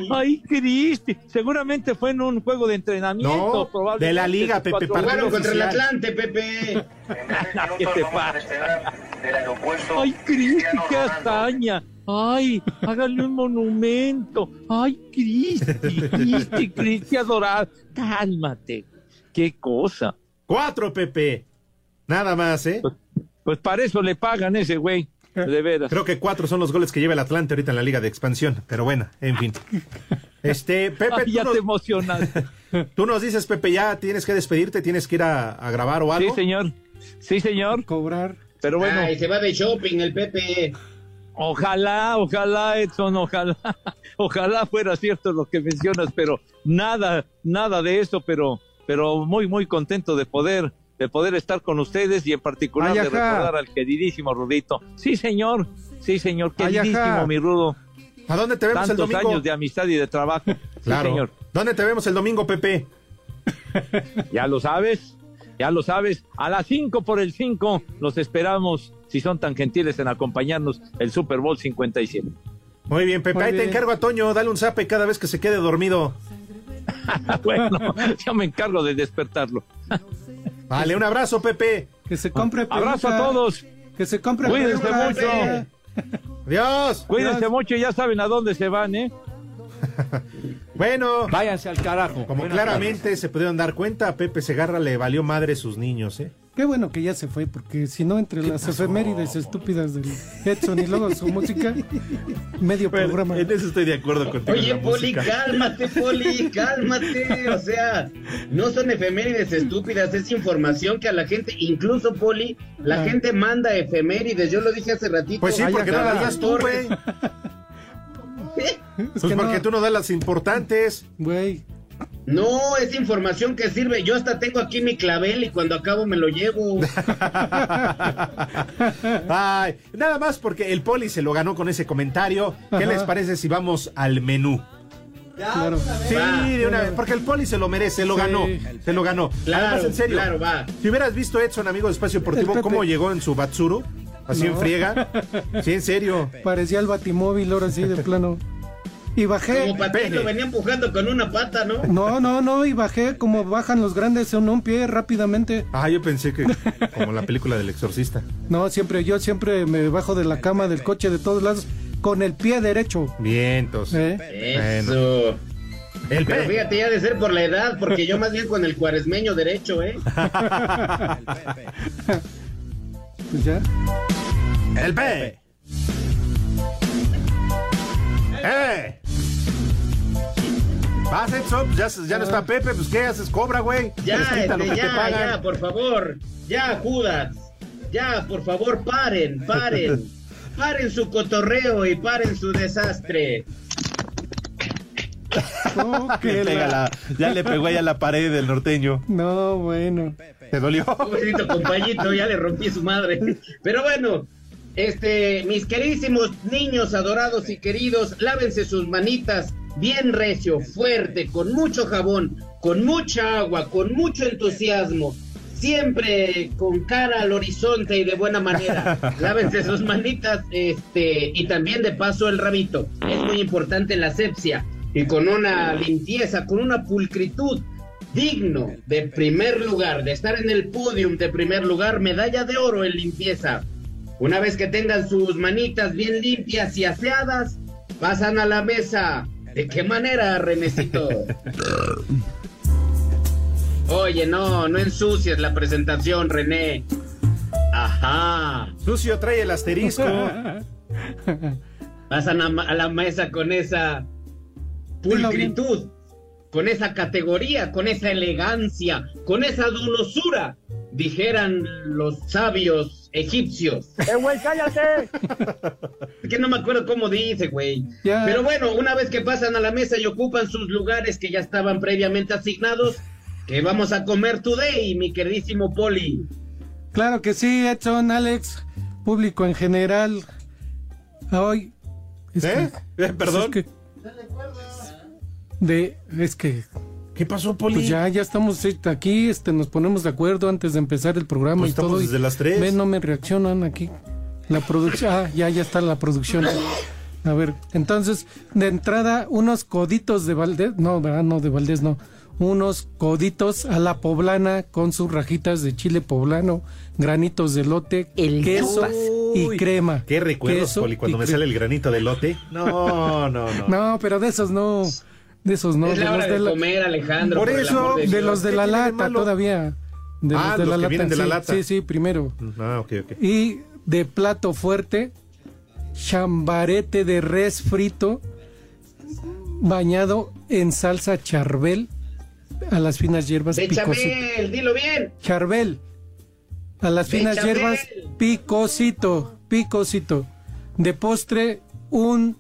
Ay, Cristi. Seguramente fue en un juego de entrenamiento. No, probablemente, de la liga, Pepe, Jugaron contra el. Atlante, Pepe. ¿Qué te pasa? Ay, Cristi, qué hazaña. Ay, hágale un monumento. Ay, Cristi, Cristi, Cristi adorada. Cálmate. Qué cosa. Cuatro, Pepe. Nada más, ¿eh? Pues para eso le pagan ese güey. De veras. Creo que cuatro son los goles que lleva el Atlante ahorita en la Liga de Expansión. Pero bueno, en fin. Este, Pepe, Ay, tú, ya nos, te emocionas. tú nos dices, Pepe, ya tienes que despedirte, tienes que ir a, a grabar o Sí, algo. señor. Sí, señor. Cobrar. Pero bueno. Ay, se va de shopping el Pepe. Ojalá, ojalá, Edson, ojalá, ojalá fuera cierto lo que mencionas, pero nada, nada de eso, pero, pero muy, muy contento de poder, de poder estar con ustedes y en particular de recordar al queridísimo Rudito. Sí, señor, sí, señor, queridísimo, mi Rudo. ¿A dónde te vemos el Tantos domingo? años de amistad y de trabajo. Claro. Sí, señor. ¿Dónde te vemos el domingo, Pepe? Ya lo sabes, ya lo sabes. A las 5 por el 5 los esperamos, si son tan gentiles en acompañarnos, el Super Bowl 57. Muy bien, Pepe. Muy Ahí te encargo a Toño, dale un zape cada vez que se quede dormido. bueno, yo me encargo de despertarlo. Vale, un abrazo, Pepe. Que se compre Abrazo a peluca. todos. Que se compre Cuídense peluca. mucho. Adiós. Cuídense mucho, ya saben a dónde se van, ¿eh? Bueno, Váyanse al carajo. como Buenas claramente se pudieron dar cuenta, a Pepe Segarra le valió madre sus niños, ¿eh? Qué bueno que ya se fue, porque si no, entre las efemérides estúpidas del Edson y luego su música, medio programa. En eso estoy de acuerdo contigo. Oye, Poli, música. cálmate, Poli, cálmate. O sea, no son efemérides estúpidas, es información que a la gente, incluso Poli, la Ah. gente manda efemérides. Yo lo dije hace ratito. Pues sí, porque no las das tú, güey. Es Pues que porque no, tú no das las importantes. Güey, No, es información que sirve. Yo hasta tengo aquí mi clavel y cuando acabo me lo llevo. Ay, nada más porque el Poli se lo ganó con ese comentario. ¿Qué Ajá. les parece si vamos al menú? claro. Sí, Va. de una vez, porque el Poli se lo merece, se lo Sí. ganó, se lo ganó. Claro, Además, en serio, claro, va. si hubieras visto Edson, amigo de Espacio Deportivo, cómo llegó en su Batsuru, así en No. friega. Sí, en serio. Parecía el batimóvil ahora sí, de plano. Y bajé. Como Patito venía empujando con una pata, ¿no? No, no, no, y bajé como bajan los grandes en un pie rápidamente. Ah, yo pensé que como la película del exorcista. No, siempre, yo siempre me bajo de la cama, del coche, de todos lados, con el pie derecho. Bien, entonces. ¿Eh? Eso. El Pero Pe- fíjate, ya de ser por la edad, porque yo más bien con el cuaresmeño derecho, ¿eh? Pues ya. El P. ¡Eh! Pues ya, ya no está Pepe, pues ¿qué haces? Cobra, güey. Ya, lo este, te ya, pagan. ya, por favor. Ya, Judas. Ya, por favor, paren, paren. Paren su cotorreo y paren su desastre. Oh, Le pega la- la- ya le pegó ahí a la pared del norteño. No, bueno. ¿Te dolió? Pobrecito compañito, ya le rompí su madre. Pero bueno, este, mis queridísimos niños adorados y queridos, lávense sus manitas bien recio, fuerte, con mucho jabón, con mucha agua, con mucho entusiasmo. Siempre con cara al horizonte y de buena manera. Lávense sus manitas, este, y también de paso el rabito. Es muy importante la asepsia. Y con una limpieza, con una pulcritud digno de primer lugar, de estar en el podium de primer lugar, medalla de oro en limpieza. Una vez que tengan sus manitas bien limpias y aseadas, pasan a la mesa. ¿De qué manera, Renecito? Oye, no, no ensucies la presentación, René. Ajá. Sucio trae el asterisco. Pasan a, la mesa con esa pulcritud, con esa categoría, con esa elegancia, con esa dulosura, dijeran los sabios egipcios. ¡Eh, güey, cállate! Es que no me acuerdo cómo dice, güey. Pero bueno, una vez que pasan a la mesa y ocupan sus lugares que ya estaban previamente asignados, que vamos a comer today, mi queridísimo Poli. Claro que sí, Edson, Alex, público en general. Hoy. es ¿Eh? que- Eh, perdón. es que- de, es que. ¿Qué pasó, Poli? Pues ya, ya estamos eh, aquí, este, nos ponemos de acuerdo antes de empezar el programa Pues y estamos todo. y- desde las tres. Ven, no me reaccionan aquí. La producción, ah, ya, ya está la producción. A ver, entonces, de entrada, unos coditos de Valdés, no, ¿verdad? No, de Valdés, no. Unos coditos a la poblana con sus rajitas de chile poblano, granitos de lote, queso y crema. Qué recuerdos, Queso Poli, cuando me sale el granito de lote. No, no, no. No, pero de esos no. De esos no. es la de hora los de, de la- comer, Alejandro. Por eso, de los de ¿Qué la de lata malo? todavía. De Ah, los de los la que lata. vienen de la sí, lata. Sí, sí, primero. Ah, ok, ok. Y de plato fuerte, chambarete de res frito bañado en salsa charbel a las finas hierbas picosito. Bechamel, dilo bien. Charbel a las finas hierbas picosito, picosito. De postre un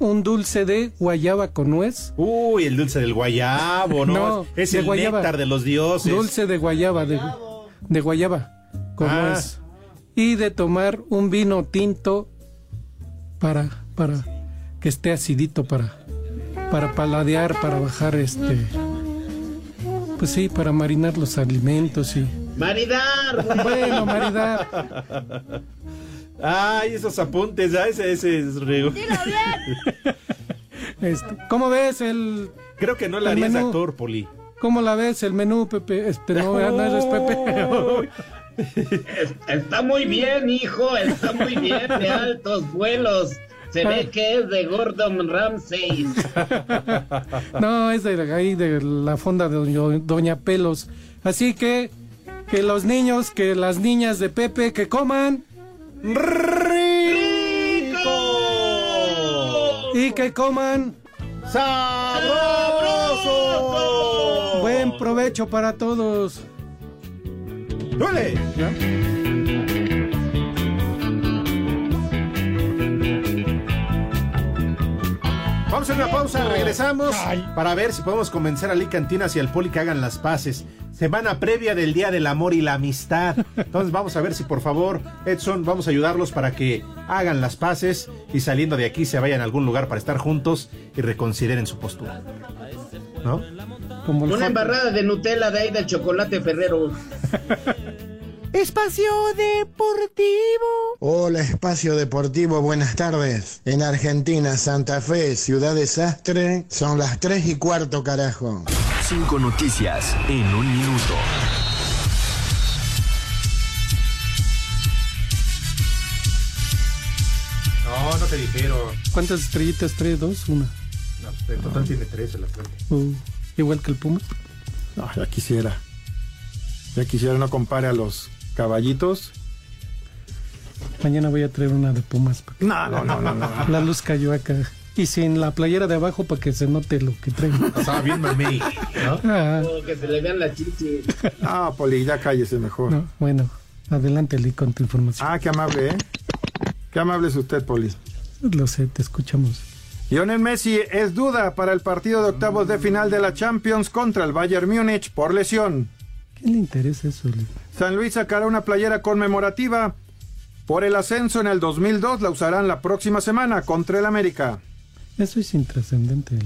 un dulce de guayaba con nuez. Uy, el dulce del guayabo, ¿no? No, es de el guayaba. néctar de los dioses. Dulce de guayaba, de, de guayaba, como Ah. es. Y de tomar un vino tinto para, para que esté acidito, para, para paladear, para bajar este. Pues sí, para marinar los alimentos y. Maridar. Bueno, maridar. Ay, esos apuntes, ya ese, ese es riego. Este, ¿Cómo ves el. Creo que no le el harías menú? actor, Poli. ¿Cómo la ves el menú, Pepe? Este, no, no eres Pepe. Está muy bien, hijo, está muy bien, de altos vuelos. Se ve que es de Gordon Ramsay. No, es de ahí de la fonda de Doña, Doña Pelos. Así que que los niños, que las niñas de Pepe que coman y que coman ¡Sabroso! buen provecho para todos. ¡Dale! Vamos a hacer una pausa, regresamos para ver si podemos convencer a Lee Cantinas y al Poli que hagan las paces. Semana previa del Día del Amor y la Amistad. Entonces vamos a ver si por favor, Edson, vamos a ayudarlos para que hagan las paces y saliendo de aquí se vayan a algún lugar para estar juntos y reconsideren su postura. ¿No? Como Una embarrada de Nutella de ahí del chocolate Ferrero. Espacio Deportivo. Hola, Espacio Deportivo, buenas tardes. En Argentina, Santa Fe, Ciudad Desastre, son las 3 y cuarto, carajo. Cinco noticias en un minuto. No, no te dijeron. ¿Cuántas estrellitas trae? ¿Dos? Una. No, pues, en total tiene tres el Atlante. Uh, igual que el Puma. No, ya quisiera. Ya quisiera no compare a los caballitos. Mañana voy a traer una de Pumas. No, no, no, no, no. La luz cayó acá. Y sin la playera de abajo para que se note lo que traigo. Estaba bien mamey, ¿no? Ah, Oh, que se le vean las chichis. No, Poli, ya cállese mejor. no, bueno, adelante Lee con tu información. Ah, qué amable, ¿eh? Qué amable es usted, Poli. Lo sé, te escuchamos. Lionel Messi es duda para el partido de octavos de final de la Champions contra el Bayern Múnich por lesión. ¿Qué le interesa eso? Lee? San Luis sacará una playera conmemorativa por el ascenso en el 2002. La usarán la próxima semana contra el América. Eso es intrascendente.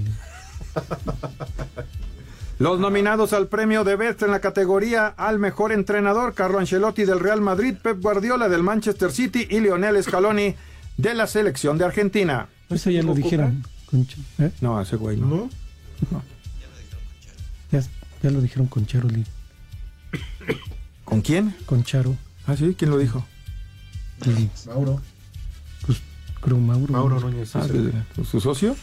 Los nominados al premio de Best en la categoría al mejor entrenador, Carlo Ancelotti del Real Madrid, Pep Guardiola del Manchester City y Lionel Scaloni de la selección de Argentina. Eso ya lo dijeron. ¿eh? No, ese güey no. Ya, ya lo dijeron con Charo. ¿Con quién? Con Charo. Ah, sí, ¿quién lo dijo? Lee. Mauro. Pues creo Mauro. Mauro Núñez. Ah, sí, ¿de- de- ¿Su socio?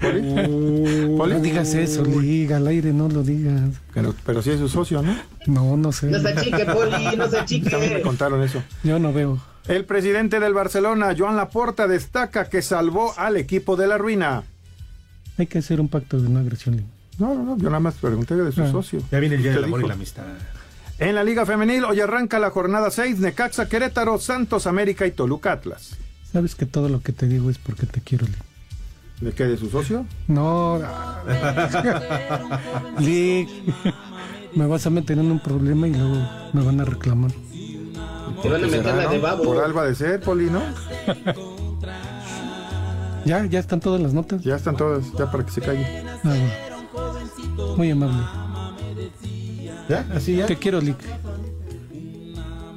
¿Poli? No digas eso, Lee, al aire no lo digas. Pero, pero sí es su socio, ¿no? No, no sé. No se achique, Poli, no se achique. También me contaron eso. Yo no veo. El presidente del Barcelona, Joan Laporta, destaca que salvó al equipo de la ruina. Hay que hacer un pacto de no agresión. No, no, no, yo nada más pregunté de su Ah. socio. Ya viene el día ¿Qué del amor dijo? y la amistad. En la Liga Femenil hoy arranca la jornada 6, Necaxa, Querétaro, Santos, América y Toluca Atlas. Sabes que todo lo que te digo es porque te quiero, Lee. ¿De qué? ¿De su socio? No. Lee, me vas a meter en un problema y luego me van a reclamar. Te van a meter ¿Será, la de babo. Por algo ha de ser, Poli, ¿no? Ya, ya están todas las notas. Ya están todas, ya para que se calle. Ah, bueno. Muy amable. ¿Ya? ¿Así ya? Te quiero, Lee.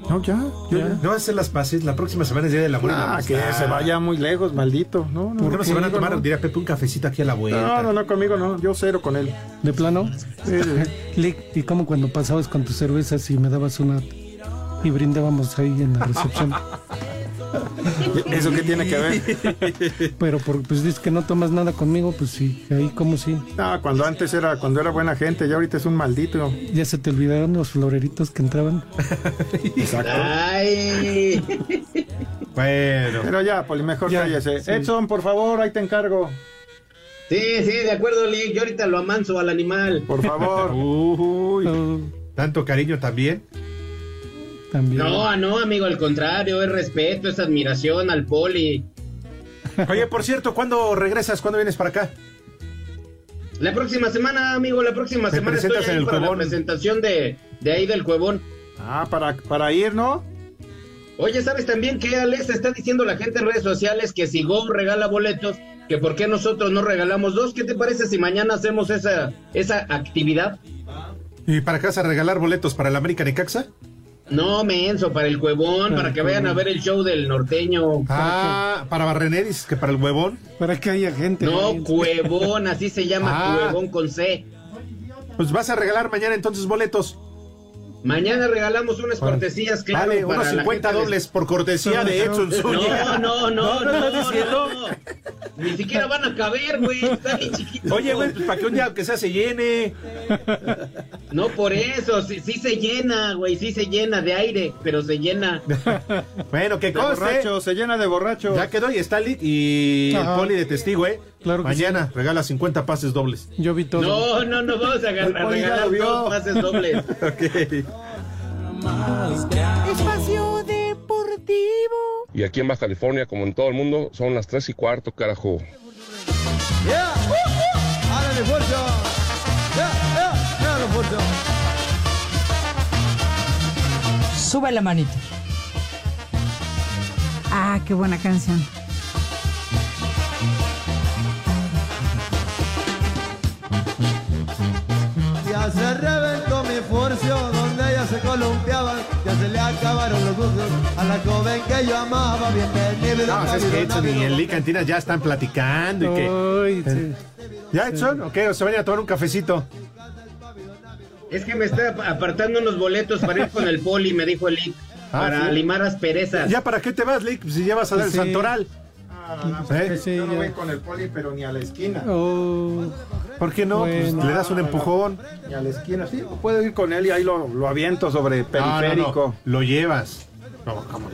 No, ya, yo ya. No vas a hacer las paces. La próxima semana es día del amor Ah, que se vaya muy lejos, maldito. No, no, ¿Por qué no se van a tomar, no. diría Pepe, un cafecito aquí a la vuelta? No, no, no, conmigo no, yo cero con él. ¿De plano? Lee, ¿y cómo cuando pasabas con tus cervezas y me dabas una y brindábamos ahí en la recepción? ¿Eso qué tiene que ver? Pero por, pues dices que no tomas nada conmigo, pues sí, ahí como sí. No, cuando antes era, cuando era buena gente, ya ahorita es un maldito. Ya se te olvidaron los floreritos que entraban. Exacto. Ay. Bueno. Pero ya, Poli, mejor Ya, cállese. sí. Edson, por favor, ahí te encargo. Sí, sí, de acuerdo, Lee. Yo ahorita lo amanso al animal. Por favor. Uy, tanto cariño también. También. No, no, amigo, al contrario, es respeto, es admiración al poli. Oye, por cierto, ¿cuándo regresas? ¿Cuándo vienes para acá? La próxima semana, amigo, la próxima ¿Te semana estoy presentas en ahí el para la presentación de, de ahí del Cuevón. Ah, para, para ir, ¿no? Oye, ¿sabes también que Alex está diciendo la gente en redes sociales que si Go regala boletos, que por qué nosotros no regalamos dos? ¿Qué te parece si mañana hacemos esa, esa actividad? ¿Y para qué vas a regalar boletos para el América Necaxa? No, menso, para el Cuevón, para que vayan a ver el show del norteño. Ah, para Barrené, dices que para el huevón. Para que haya gente. No, ahí. Cuevón, así se llama, Ah. Cuevón con C. Pues vas a regalar mañana entonces boletos. Mañana regalamos unas cortesías, claro. vale, para unos la 50 gente de- dobles por cortesía de Edson Zúñiga. No, no, no, ¿No no, no, diciendo? no. Ni siquiera van a caber, güey. Está bien chiquito. Oye, güey, pues para que un día aunque sea se llene. No por eso, sí, sí se llena, güey, sí se llena de aire, pero se llena. Bueno, que conste. borracho, se llena de borracho. Ya quedó y está y el poli de testigo, ¿eh? Claro que Mañana regala 50 pases dobles. Yo vi todo. No, no, no, vamos a, agarrar- a regalar dos pases dobles. Ok. Espacio Deportivo. Y aquí en Baja California, como en todo el mundo, son las 3 y cuarto, carajo. Sube la manita. Ah, qué buena canción. Se reventó mi furcio donde ella se columpiaban, ya se le acabaron los gustos a la joven que yo amaba. Bienvenida. No, es que Edson y el Lick Cantina ya están platicando y que. Ay, sí. ¿Ya, Edson? Ok, o se van a tomar un cafecito. Es que me está apartando unos boletos para ir con el poli, me dijo el Lick, Ah, para sí. limar asperezas. ¿Ya para qué te vas, Lick? Si ya vas a dar el Sí. santoral. ¿Eh? Sí, Yo no voy con el poli, pero ni a la esquina. Oh, ¿Por qué no? Pues le das un empujón. Ni a la esquina, sí. Puedo ir con él y ahí lo, lo aviento sobre No, no, periférico. no, Lo llevas. No, ¿cómo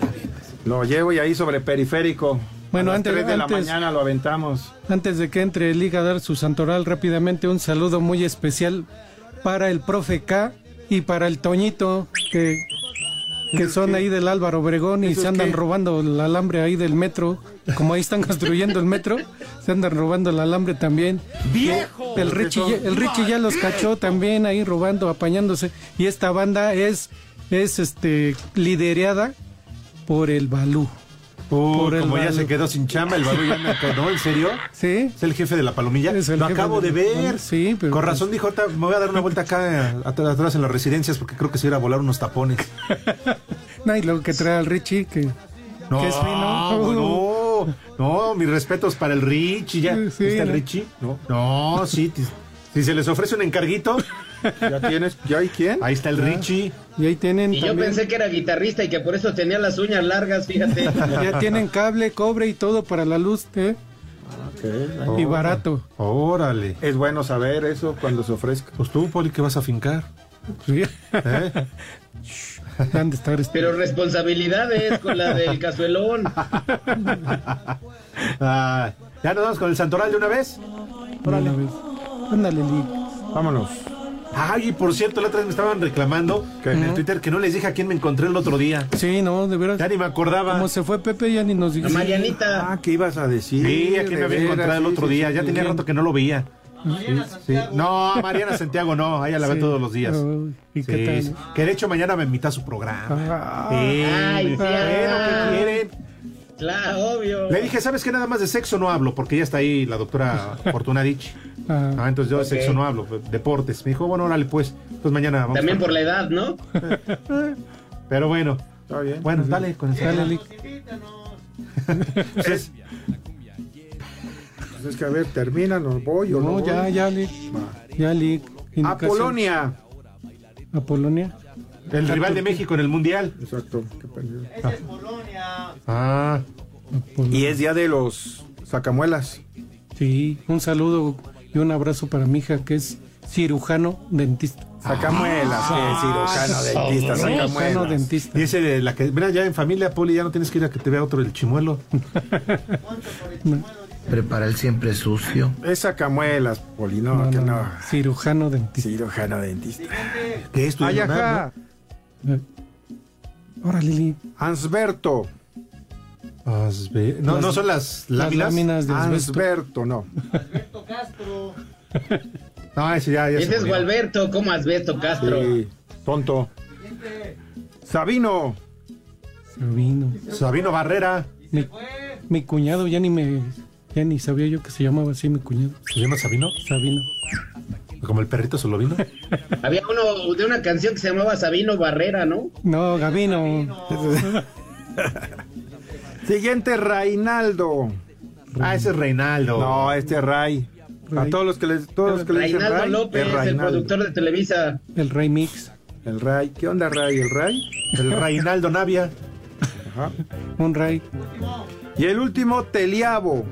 lo Lo llevo y ahí sobre periférico. Bueno, a las antes- 3 de la antes- mañana lo aventamos. Antes de que entre Liga a dar su santoral rápidamente, un saludo muy especial para el profe K y para el Toñito, que que son ahí del Álvaro Obregón y se andan robando el alambre ahí del metro. Como ahí están construyendo el metro, se andan robando el alambre también. ¡Viejo! El Richie, ya- el Richie ya los cachó también ahí robando, apañándose. Y esta banda es, es este liderada por el Balú. Uh, como ya se quedó sin chamba, el Balú ya me acordó, ¿en serio? Sí. Es el jefe de la palomilla. Lo acabo de de- ver. Sí, pero- Con razón dijo, ahorita me voy a dar una vuelta acá at- atrás en las residencias porque creo que se iba a volar unos tapones. No, y luego que trae al Richie, que, No, que es fino. no, no, mis respetos para el Richie, ya. Sí, ¿Está el. Richie? No, no, sí. Si se les ofrece un encarguito, ¿Ya tienes? ¿Ya hay quién? ahí está el Richie. Y ahí tienen Y yo pensé que era guitarrista y que por eso tenía las uñas largas, fíjate. Ya tienen cable, cobre y todo para la luz, ¿eh? Y barato. Órale. Es bueno saber eso cuando se ofrezca. Pues tú, Poli, ¿qué vas a fincar? Sí. ¿Eh? Han de estar este- Pero responsabilidades con la del cazuelón. Ah, ¿Ya nos vamos con el santoral de una vez? Órale. Ándale, Lee. Vámonos. Ay, y por cierto, la otra vez me estaban reclamando en el Twitter que no les dije a quién me encontré el otro día. Sí, no, de veras. Ya ni me acordaba. Como se fue Pepe, ya ni nos La dijo. Marianita. Ah, ¿qué ibas a decir? Sí, a quién me había veras, encontrado el sí, otro sí, día. sí, Ya sí. tenía rato que no lo veía. Sí. No, a Mariana Santiago no, ella la ve Sí. todos los días. Ay, ¿y qué Sí, tal? sí. Que de hecho mañana me invita a su programa. Ah, Sí. Ay, sí, bueno. ¿qué quieren? Claro, obvio. Le dije, ¿sabes qué? Nada más de sexo no hablo, porque ya está ahí la doctora Fortuna Dich. ah, Ah, entonces yo de sexo no hablo, pues, deportes. Me dijo, bueno, órale, pues. Entonces mañana vamos. También a- por la edad, ¿no? Pero bueno. Está bien. Bueno, dale con el dale, Lee. Es- Pues es que a ver, termina, nos voy o no. No, ya, voy? ya, Lee. Ya, Lee. A. Polonia. A Polonia. El rival de México en el Mundial. Exacto. qué perdido. Ah, Y es día de los sacamuelas. Sí, un saludo y un abrazo para mi hija que es cirujano dentista. Sacamuelas, sí, cirujano, dentista, Cirujano sacamuelas. dentista. y ese de la que. Mira, ya en familia, Poli, ya no tienes que ir a que te vea otro el chimuelo. Prepara el siempre sucio. Es sacamuelas, Poli, no, No, que no, no. no. Cirujano dentista. Cirujano, dentista. Que es tu Ay, hermano, ajá. Órale, Lee. Ansberto. ¿no? Asbe- No, Las- no son las Las láminas. de. Ansberto, no. No, ese ya, ya se Ese es. Gualberto, como Asbesto Castro. Sí, tonto. Sabino. Sabino. Sabino Barrera. Mi, mi cuñado ya ni me ya ni sabía yo que se llamaba así mi cuñado. ¿Se llama Sabino? Sabino. Como el perrito solo vino. Había uno de una canción que se llamaba Sabino Barrera, ¿no? No, Gabino. Siguiente, Reinaldo. Ah, ese es Reinaldo. No, este es Ray. A Ray. todos los que les, todos los que le dicen Reinaldo Ray, López, es el productor de Televisa. El Rey Mix. El Ray. ¿Qué onda, Ray? ¿El Ray? El Reinaldo Navia. Ajá. Un Rey. Y el último, Teliabo.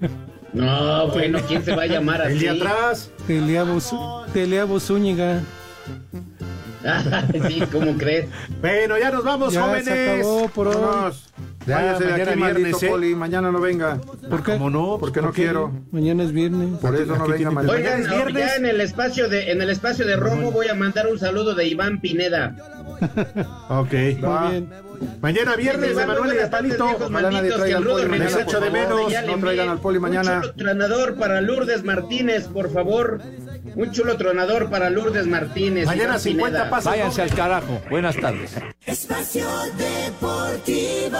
No, bueno, ¿quién se va a llamar El así? de atrás. Teleabo, Teleabo Zúñiga. sí, ¿cómo crees? Bueno, ya nos vamos, Ya jóvenes. se acabó por hoy. Vámonos. Ya, Váyase de mañana aquí, viernes, maldito ¿eh? Poli. Mañana no venga. ¿Por qué? ¿Cómo no? Porque no quiero. Mañana es viernes. Por eso no venga. Oigan, ¿Mañana es viernes? ya en el espacio de en el espacio de Romo voy a mandar un saludo de Iván Pineda. Ok. Muy bien. Mañana viernes de Iván, Manuel y de buenas tardes, Palito. viejos Ojalá nadie traiga al Poli Les echo de menos. No traigan al Poli mañana. Un chulo tronador para Lourdes Martínez, por favor. Un chulo tronador para Lourdes Martínez. Mañana Iván 50 Pineda. pasos. Váyanse al carajo. Buenas tardes. Espacio Deportivo.